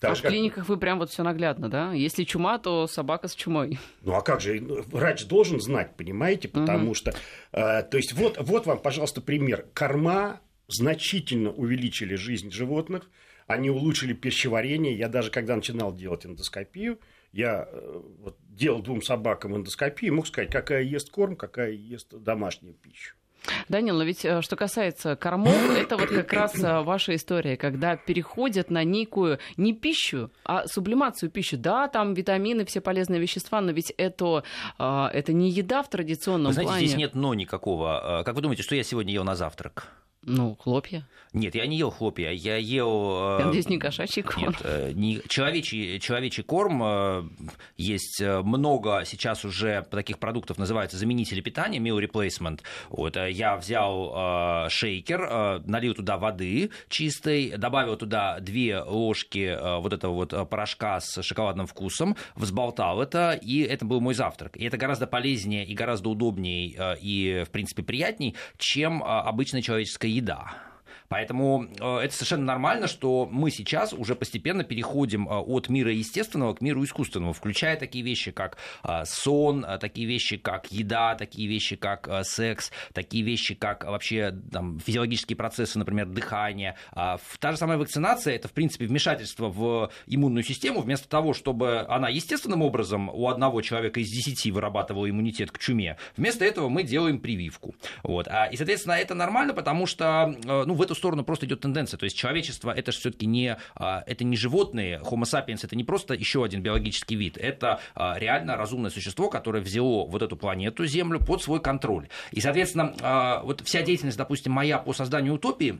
Так а в клиниках вы прям вот все наглядно, да? Если чума, то собака с чумой. Ну а как же, ну, врач должен знать, понимаете, потому угу. что, э, то есть вот, вот вам, пожалуйста, пример. Корма значительно увеличили жизнь животных, они улучшили пищеварение. Я даже когда начинал делать эндоскопию, я э, вот, делал двум собакам эндоскопию, мог сказать, какая ест корм, какая ест домашняя пища. Данила, ведь э, что касается кормов, это вот как раз э, ваша история, когда переходят на некую не пищу, а сублимацию пищи. Да, там витамины, все полезные вещества, но ведь это, э, это не еда в традиционном вы знаете, плане. здесь нет но никакого. Как вы думаете, что я сегодня ел на завтрак? Ну, хлопья. Нет, я не ел хлопья, я ел... Я надеюсь, не кошачий корм. Нет, э, не... человечий, человечий корм. Э, есть э, много сейчас уже таких продуктов, называется заменители питания, meal replacement. Вот, я взял шейкер, налил туда воды чистой, добавил туда две ложки вот этого вот порошка с шоколадным вкусом, взболтал это, и это был мой завтрак. И это гораздо полезнее и гораздо удобнее и, в принципе, приятней, чем обычная человеческая еда. Поэтому э, это совершенно нормально, что мы сейчас уже постепенно переходим э, от мира естественного к миру искусственного, включая такие вещи, как э, сон, такие вещи, как еда, такие вещи, как секс, такие вещи, как вообще там, физиологические процессы, например, дыхание. А та же самая вакцинация – это, в принципе, вмешательство в иммунную систему. Вместо того, чтобы она естественным образом у одного человека из десяти вырабатывала иммунитет к чуме, вместо этого мы делаем прививку. Вот. А, и, соответственно, это нормально, потому что ну, в эту сторону просто идет тенденция. То есть человечество это же все-таки не, а, это не животные, Homo sapiens это не просто еще один биологический вид, это а, реально разумное существо, которое взяло вот эту планету Землю под свой контроль. И, соответственно, а, вот вся деятельность, допустим, моя по созданию утопии,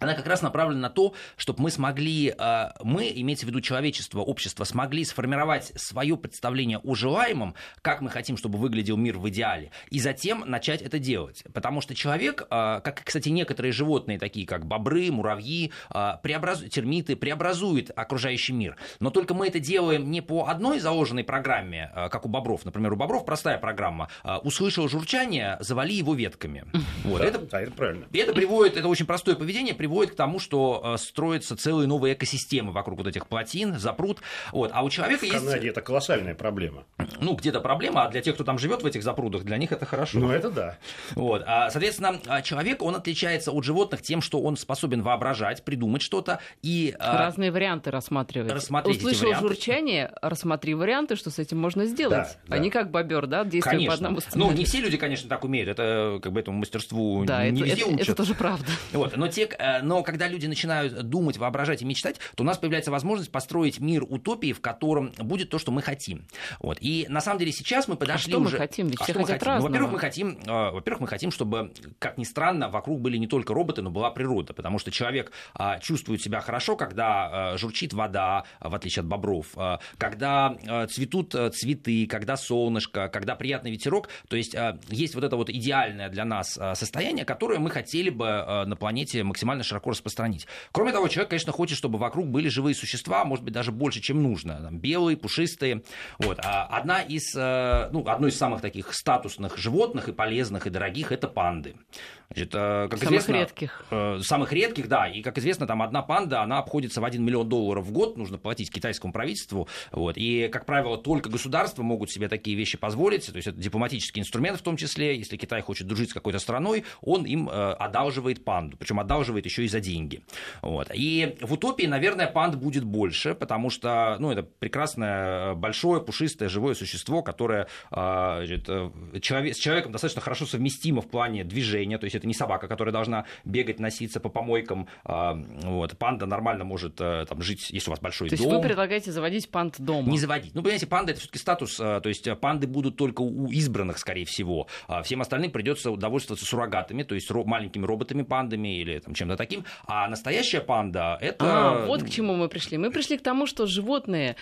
она как раз направлена на то, чтобы мы смогли, а, мы, имеется в виду человечество, общество, смогли сформировать свое представление о желаемом, как мы хотим, чтобы выглядел мир в идеале, и затем начать это делать. Потому что человек, а, как, кстати, некоторые животные, такие как бобры, муравьи, а, преобраз... термиты, преобразуют окружающий мир. Но только мы это делаем не по одной заложенной программе, как у бобров. Например, у бобров простая программа. Услышал журчание, завали его ветками. Вот. Да, это, да, это правильно. Это приводит, это очень простое поведение, приводит к тому, что э, строятся целые новые экосистемы вокруг вот этих плотин, запрут. Вот. А у человека в есть... Канаде это колоссальная проблема. Ну, где-то проблема, а для тех, кто там живет в этих запрудах, для них это хорошо. Ну, это да. Вот. А, соответственно, а человек, он отличается от животных тем, что он способен воображать, придумать что-то и... А, Разные варианты рассматривать. Рассмотреть Услышал журчание, рассмотри варианты, что с этим можно сделать. Да, да. А не как бобер, да, действуя по одному сценарию. Ну, не все люди, конечно, так умеют. Это как бы этому мастерству да, не это, везде это, учат. это тоже правда. Вот. Но те, э, но когда люди начинают думать, воображать и мечтать, то у нас появляется возможность построить мир утопии, в котором будет то, что мы хотим. Вот. И на самом деле сейчас мы подошли а что уже... мы хотим? Ведь а все что мы хотим? Ну, во-первых, мы хотим, э, во-первых, мы хотим, чтобы, как ни странно, вокруг были не только роботы, но была природа, потому что человек э, чувствует себя хорошо, когда э, журчит вода, в отличие от бобров, э, когда э, цветут э, цветы, когда солнышко, когда приятный ветерок, то есть э, есть вот это вот идеальное для нас э, состояние, которое мы хотели бы э, на планете максимально широко распространить. Кроме того, человек, конечно, хочет, чтобы вокруг были живые существа, может быть, даже больше, чем нужно. Там, белые, пушистые. Вот. А одна из, э, ну, одно из самых таких статусных животных и полезных, и дорогих – это панды. Значит, э, как самых известно, редких. Э, самых редких, да. И, как известно, там одна панда, она обходится в 1 миллион долларов в год, нужно платить китайскому правительству. Вот. И, как правило, только государства могут себе такие вещи позволить. То есть это дипломатический инструмент в том числе. Если Китай хочет дружить с какой-то страной, он им э, одалживает панду. Причем одалживает еще и за деньги. Вот. И в утопии, наверное, панд будет больше, потому что ну, это прекрасное, большое, пушистое, живое существо, которое значит, человек, с человеком достаточно хорошо совместимо в плане движения. То есть это не собака, которая должна бегать, носиться по помойкам. А, вот. Панда нормально может э, там, жить, если у вас большой то дом. То есть вы предлагаете заводить панд дома? Не заводить. Ну, понимаете, панда это все-таки статус, э, то есть э, панды будут только у избранных, скорее всего. А всем остальным придется удовольствоваться суррогатами, то есть маленькими роботами-пандами или там, чем-то таким. А настоящая панда это... А, вот к чему мы пришли. Мы пришли к тому, что животные,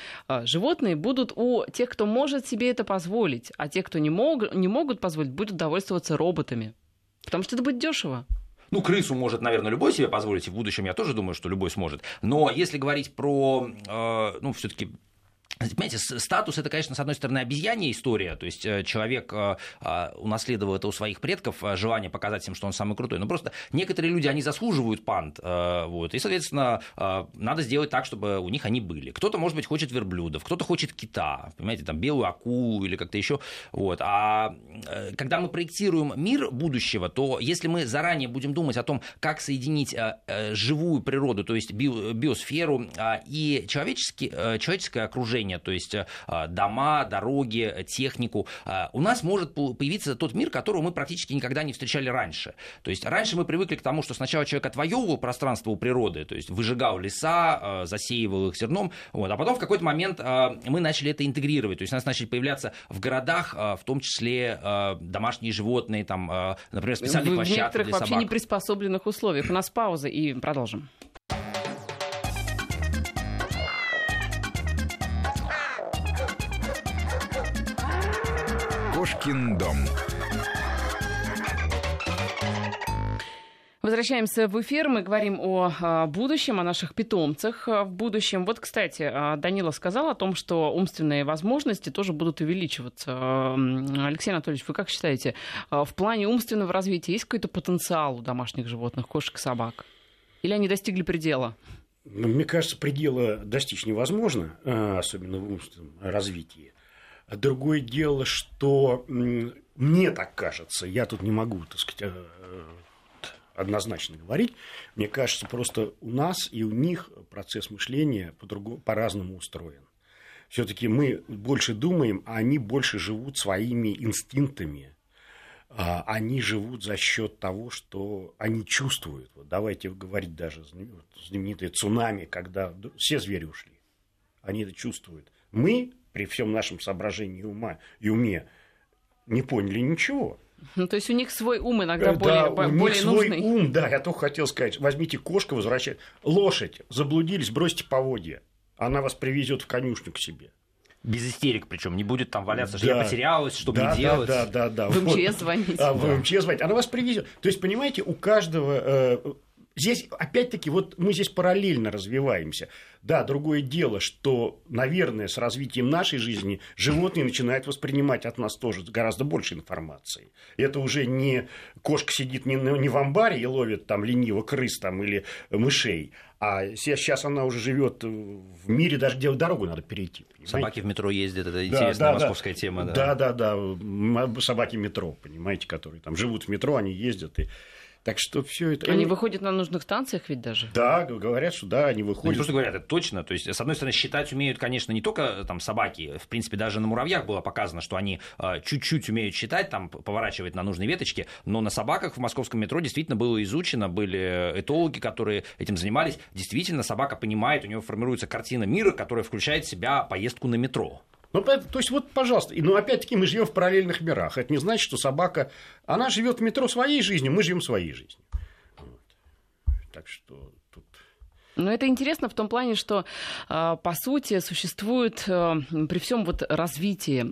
животные будут у тех, кто может себе это позволить, а те, кто не, мог, не могут позволить, будут довольствоваться роботами. Потому что это будет дешево. Ну, крысу может, наверное, любой себе позволить, и в будущем я тоже думаю, что любой сможет. Но если говорить про, э, ну, все-таки Понимаете, статус это, конечно, с одной стороны, обезьянья история, то есть э, человек э, а, унаследовал это у своих предков, э, желание показать им, что он самый крутой. Но просто некоторые люди, они заслуживают пант, вот, и, соответственно, надо сделать так, чтобы у них они были. Кто-то, может быть, хочет верблюдов, кто-то хочет кита, понимаете, там, белую акулу или как-то еще. Вот. А когда мы проектируем мир будущего, то если мы заранее будем думать о том, как соединить живую природу, то есть биосферу и человеческое окружение, движения, то есть э, дома, дороги, технику, э, у нас может появиться тот мир, которого мы практически никогда не встречали раньше. То есть раньше мы привыкли к тому, что сначала человек отвоевывал пространство у природы, то есть выжигал леса, э, засеивал их зерном, вот, а потом в какой-то момент мы начали это интегрировать, то есть у нас начали появляться в городах, в том числе домашние животные, там, например, специальные в площадки В некоторых для вообще собак. неприспособленных условиях. У нас пауза и продолжим. Кошкин дом. Возвращаемся в эфир. Мы говорим о а, будущем, о наших питомцах а, в будущем. Вот, кстати, а, Данила сказал о том, что умственные возможности тоже будут увеличиваться. Алексей Анатольевич, вы как считаете, в плане умственного развития есть какой-то потенциал у домашних животных, кошек и собак? Или они достигли предела? Ну, мне кажется, предела достичь невозможно, особенно в умственном развитии. Другое дело, что мне так кажется, я тут не могу, так сказать, э, однозначно говорить, мне кажется, просто у нас и у них процесс мышления по-разному устроен. Все-таки мы больше думаем, а они больше живут своими инстинктами. А они живут за счет того, что они чувствуют. Вот давайте говорить даже знаменитое цунами, когда все звери ушли. Они это чувствуют. Мы при всем нашем соображении ума и уме не поняли ничего. Ну, то есть у них свой ум иногда более, да, более у них свой нужный. ум, да, я только хотел сказать, возьмите кошку, возвращайте. Лошадь, заблудились, бросьте поводья. Она вас привезет в конюшню к себе. Без истерик, причем не будет там валяться, да. что я потерялась, что да, мне делать. Да, да, да. В МЧС вот. звонить. А, в МЧС звонить. Она вас привезет. То есть, понимаете, у каждого э, Здесь, опять-таки, вот мы здесь параллельно развиваемся. Да, другое дело, что, наверное, с развитием нашей жизни животные начинают воспринимать от нас тоже гораздо больше информации. Это уже не кошка сидит не, не в амбаре и ловит там лениво крыс там, или мышей, а сейчас она уже живет в мире, даже где дорогу надо перейти. Понимаете? Собаки в метро ездят, это интересная да, московская да. тема. Да. да, да, да. Собаки метро, понимаете, которые там живут в метро, они ездят и так что все это... Они выходят на нужных станциях ведь даже? Да, говорят, что да, они выходят. Ну, не просто говорят, это точно. То есть, с одной стороны, считать умеют, конечно, не только там, собаки. В принципе, даже на муравьях было показано, что они э, чуть-чуть умеют считать, там, поворачивать на нужные веточки. Но на собаках в московском метро действительно было изучено, были этологи, которые этим занимались. Действительно, собака понимает, у нее формируется картина мира, которая включает в себя поездку на метро. Ну, то есть, вот, пожалуйста, и, ну, опять-таки, мы живем в параллельных мирах. Это не значит, что собака, она живет в метро своей жизнью, мы живем своей жизнью. Вот. Так что но это интересно в том плане, что, а, по сути, существует э, при всем вот развитии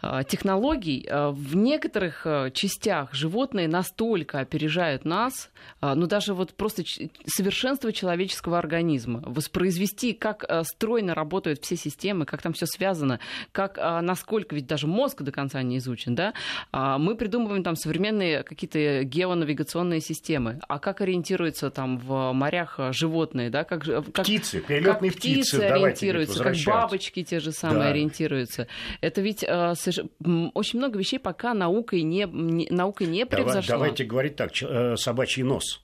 а, технологий, а, в некоторых частях животные настолько опережают нас, ну даже вот просто совершенство человеческого организма, воспроизвести, как стройно работают все системы, как там все связано, как, насколько, ведь даже мозг до конца не изучен, да, мы придумываем там современные какие-то геонавигационные системы, а как ориентируются там в морях животные, животные, да, как, как птицы, перелетные как птицы, птицы ориентируются, как бабочки те же самые да. ориентируются. Это ведь э, очень много вещей пока наукой не, не, наукой не превзошло. Давайте говорить так, э, собачий нос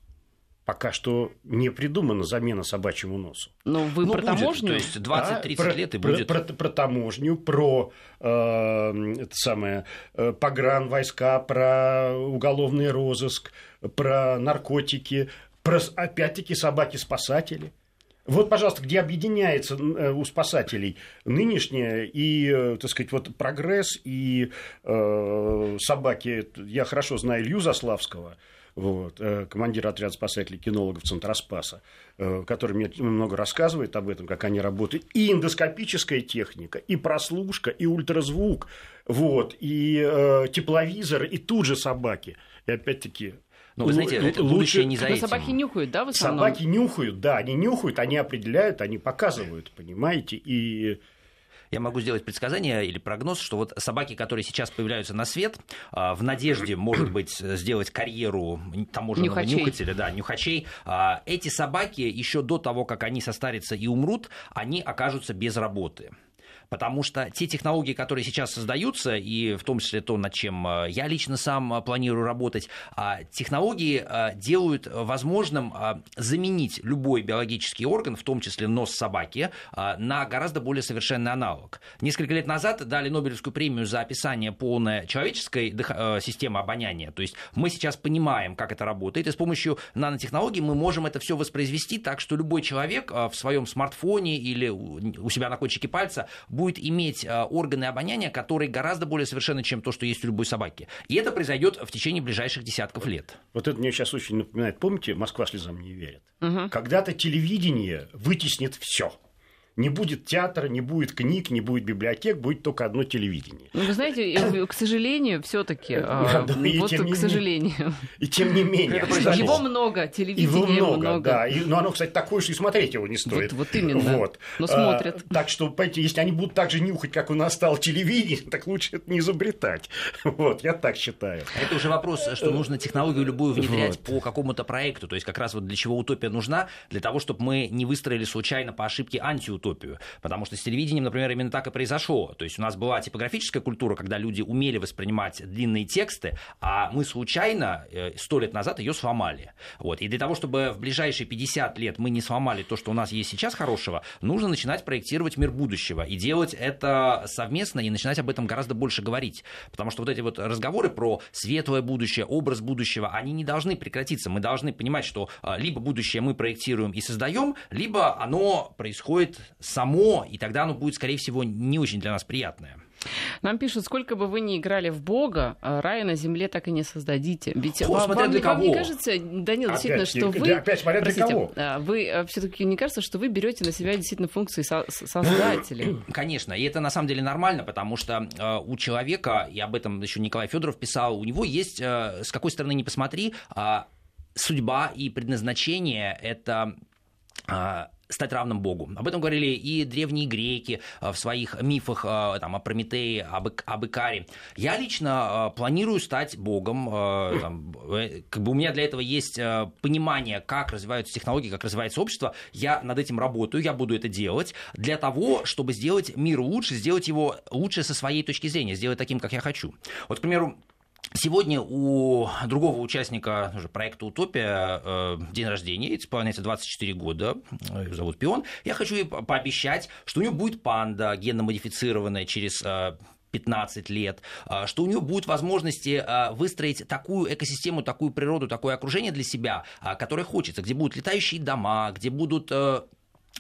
пока что не придумана замена собачьему носу. Но ну, вы ну, про будет, таможню? То есть 20-30 а, лет и будет. Про, про, про таможню, про э, это самое, э, погран войска, про уголовный розыск, про наркотики, про, опять-таки, собаки-спасатели. Вот, пожалуйста, где объединяется э, у спасателей нынешнее и, э, так сказать, вот прогресс и э, собаки. Я хорошо знаю Илью Заславского, вот, э, командир отряда спасателей кинологов Центроспаса, который мне много рассказывает об этом, как они работают. И эндоскопическая техника, и прослушка, и ультразвук, вот, и э, тепловизор, и тут же собаки. И опять-таки ну, вы знаете, это лучше... будущее не за этим. собаки нюхают, да, в основном? Собаки нюхают, да, они нюхают, они определяют, они показывают, понимаете, и я могу сделать предсказание или прогноз, что вот собаки, которые сейчас появляются на свет, а, в надежде, может быть, сделать карьеру таможенного Нюхачей. нюхателя, да, нюхачей, а, эти собаки еще до того, как они состарятся и умрут, они окажутся без работы. Потому что те технологии, которые сейчас создаются, и в том числе то, над чем э, я лично сам э, планирую работать, а, технологии э, делают возможным заменить любой биологический орган, в том числе нос собаки, на гораздо более совершенный аналог. Несколько лет назад дали Нобелевскую премию за описание полной человеческой системы обоняния. То есть мы сейчас понимаем, как это работает, и с помощью нанотехнологий мы можем это все воспроизвести так, что любой человек в своем смартфоне или у себя на кончике пальца будет иметь а, органы обоняния, которые гораздо более совершенны, чем то, что есть у любой собаки. И это произойдет в течение ближайших десятков лет. Вот это мне сейчас очень напоминает. Помните, Москва слезам не верит? Угу. Когда-то телевидение вытеснит все не будет театра, не будет книг, не будет библиотек, будет только одно телевидение. Ну, вы знаете, к сожалению, все-таки, а, вот к сожалению. И тем не менее. Его много, телевидения его много. Да, и, но оно, кстати, такое, что и смотреть его не стоит. Вот, вот именно. Вот. Но смотрят. А, так что, понимаете, если они будут так же нюхать, как у нас стало телевидение, так лучше это не изобретать. Вот, я так считаю. Это уже вопрос, что нужно технологию любую внедрять вот. по какому-то проекту. То есть, как раз вот для чего утопия нужна? Для того, чтобы мы не выстроили случайно по ошибке антиутопию утопию. Потому что с телевидением, например, именно так и произошло. То есть у нас была типографическая культура, когда люди умели воспринимать длинные тексты, а мы случайно э, сто лет назад ее сломали. Вот. И для того, чтобы в ближайшие 50 лет мы не сломали то, что у нас есть сейчас хорошего, нужно начинать проектировать мир будущего. И делать это совместно, и начинать об этом гораздо больше говорить. Потому что вот эти вот разговоры про светлое будущее, образ будущего, они не должны прекратиться. Мы должны понимать, что а, либо будущее мы проектируем и создаем, либо оно происходит само, и тогда оно будет, скорее всего, не очень для нас приятное. Нам пишут, сколько бы вы ни играли в Бога, а рая на земле так и не создадите. Ведь О, вам, для вам кого. не кажется, Данил, опять, действительно, что вы... Опять смотря для кого. А, вы а, все-таки не кажется, что вы берете на себя действительно функции со- создателей? Конечно, и это на самом деле нормально, потому что э, у человека, и об этом еще Николай Федоров писал, у него есть, э, с какой стороны не посмотри, э, судьба и предназначение это стать равным Богу. Об этом говорили и древние греки э, в своих мифах э, там, о Прометее, об, об Икаре. Я лично э, планирую стать Богом. Там, как бы у меня для этого есть понимание, как развиваются технологии, как развивается общество. Я над этим работаю, я буду это делать для того, чтобы сделать мир лучше, сделать его лучше со своей точки зрения, сделать таким, как я хочу. Вот, к примеру, Сегодня у другого участника уже проекта «Утопия» э, день рождения, исполняется 24 года, ее зовут Пион. Я хочу ей пообещать, что у нее будет панда генно-модифицированная через 15 э, лет, э, что у нее будут возможности выстроить такую экосистему, такую природу, такое окружение для себя, которое хочется, где будут летающие дома, где будут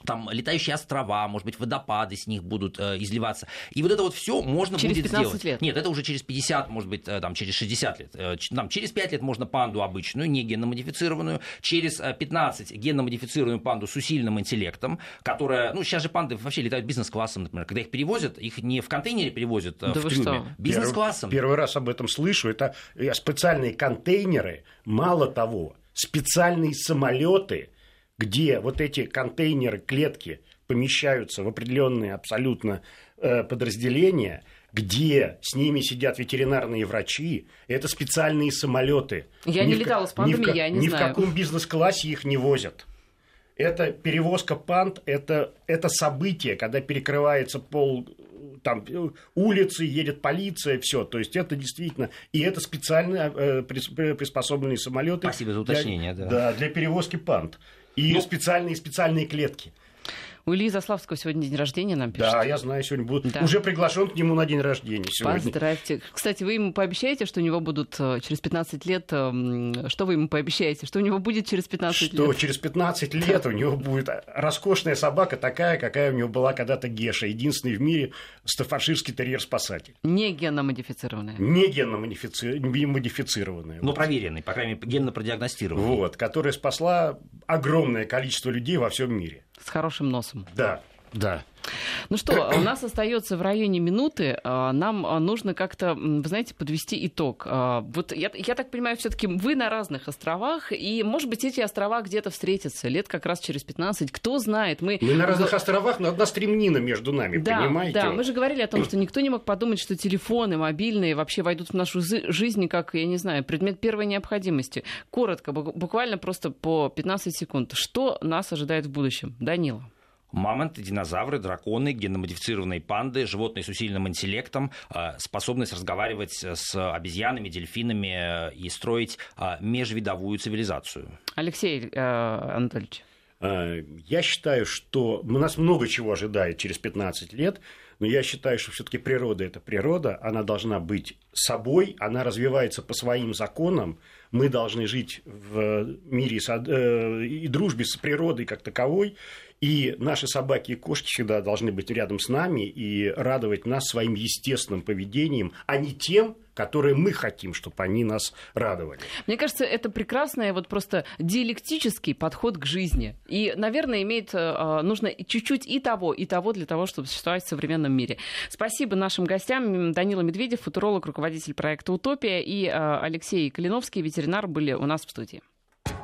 там летающие острова, может быть, водопады с них будут э, изливаться. И вот это вот все можно через будет 15 сделать. лет. Нет, это уже через 50, может быть, э, там, через 60 лет. Э, там, через 5 лет можно панду обычную, не генно-модифицированную. Через э, 15 генно-модифицированную панду с усиленным интеллектом, которая... Ну, сейчас же панды вообще летают бизнес-классом, например. Когда их перевозят, их не в контейнере перевозят э, да в трюме. Бизнес-классом. Первый, первый раз об этом слышу. Это э, специальные контейнеры. Мало того, специальные самолеты где вот эти контейнеры, клетки помещаются в определенные абсолютно э, подразделения, где с ними сидят ветеринарные врачи, это специальные самолеты. Я ни не летала с пандами, ни в, я не ни знаю. Ни в каком бизнес-классе их не возят. Это перевозка панд, это, это событие, когда перекрывается пол там улицы, едет полиция, все. То есть это действительно... И это специально э, приспособленные самолеты. Спасибо за уточнение, для, да. Да, для перевозки панд. И ну, специальные специальные клетки. У Ильи Заславского сегодня день рождения нам пишут. Да, я знаю, сегодня будет. Да. Уже приглашен к нему на день рождения сегодня. Поздравьте. Кстати, вы ему пообещаете, что у него будут э, через 15 лет... Эм, что вы ему пообещаете? Что у него будет через 15 что лет? Что через 15 лет у него будет роскошная собака такая, какая у него была когда-то Геша. Единственный в мире стафарширский терьер-спасатель. Не генно-модифицированная. Не генно-модифицированная. Но вот. проверенный, по крайней мере, генно продиагностированный. Вот, которая спасла огромное количество людей во всем мире. С хорошим носом. Да, да. Ну что, у нас остается в районе минуты. Нам нужно как-то, вы знаете, подвести итог. Вот я, я так понимаю, все-таки вы на разных островах, и, может быть, эти острова где-то встретятся лет как раз через 15. Кто знает? Мы, мы на разных островах, но одна стремнина между нами, да, понимаете? Да, мы же говорили о том, что никто не мог подумать, что телефоны мобильные вообще войдут в нашу жизнь как, я не знаю, предмет первой необходимости. Коротко, буквально просто по 15 секунд. Что нас ожидает в будущем? Данила. Мамонты, динозавры, драконы, генномодифицированные панды, животные с усиленным интеллектом, э, способность разговаривать с обезьянами, дельфинами э, и строить э, межвидовую цивилизацию. Алексей Анатольевич. Я считаю, что нас много чего ожидает через 15 лет, но я считаю, что все-таки природа это природа, она должна быть собой, она развивается по своим законам, мы должны жить в мире и дружбе с природой как таковой, и наши собаки и кошки всегда должны быть рядом с нами и радовать нас своим естественным поведением, а не тем, которые мы хотим, чтобы они нас радовали. Мне кажется, это прекрасный вот просто диалектический подход к жизни. И, наверное, имеет, э, нужно чуть-чуть и того, и того для того, чтобы существовать в современном мире. Спасибо нашим гостям. Данила Медведев, футуролог, руководитель проекта «Утопия», и э, Алексей Калиновский, ветеринар, были у нас в студии.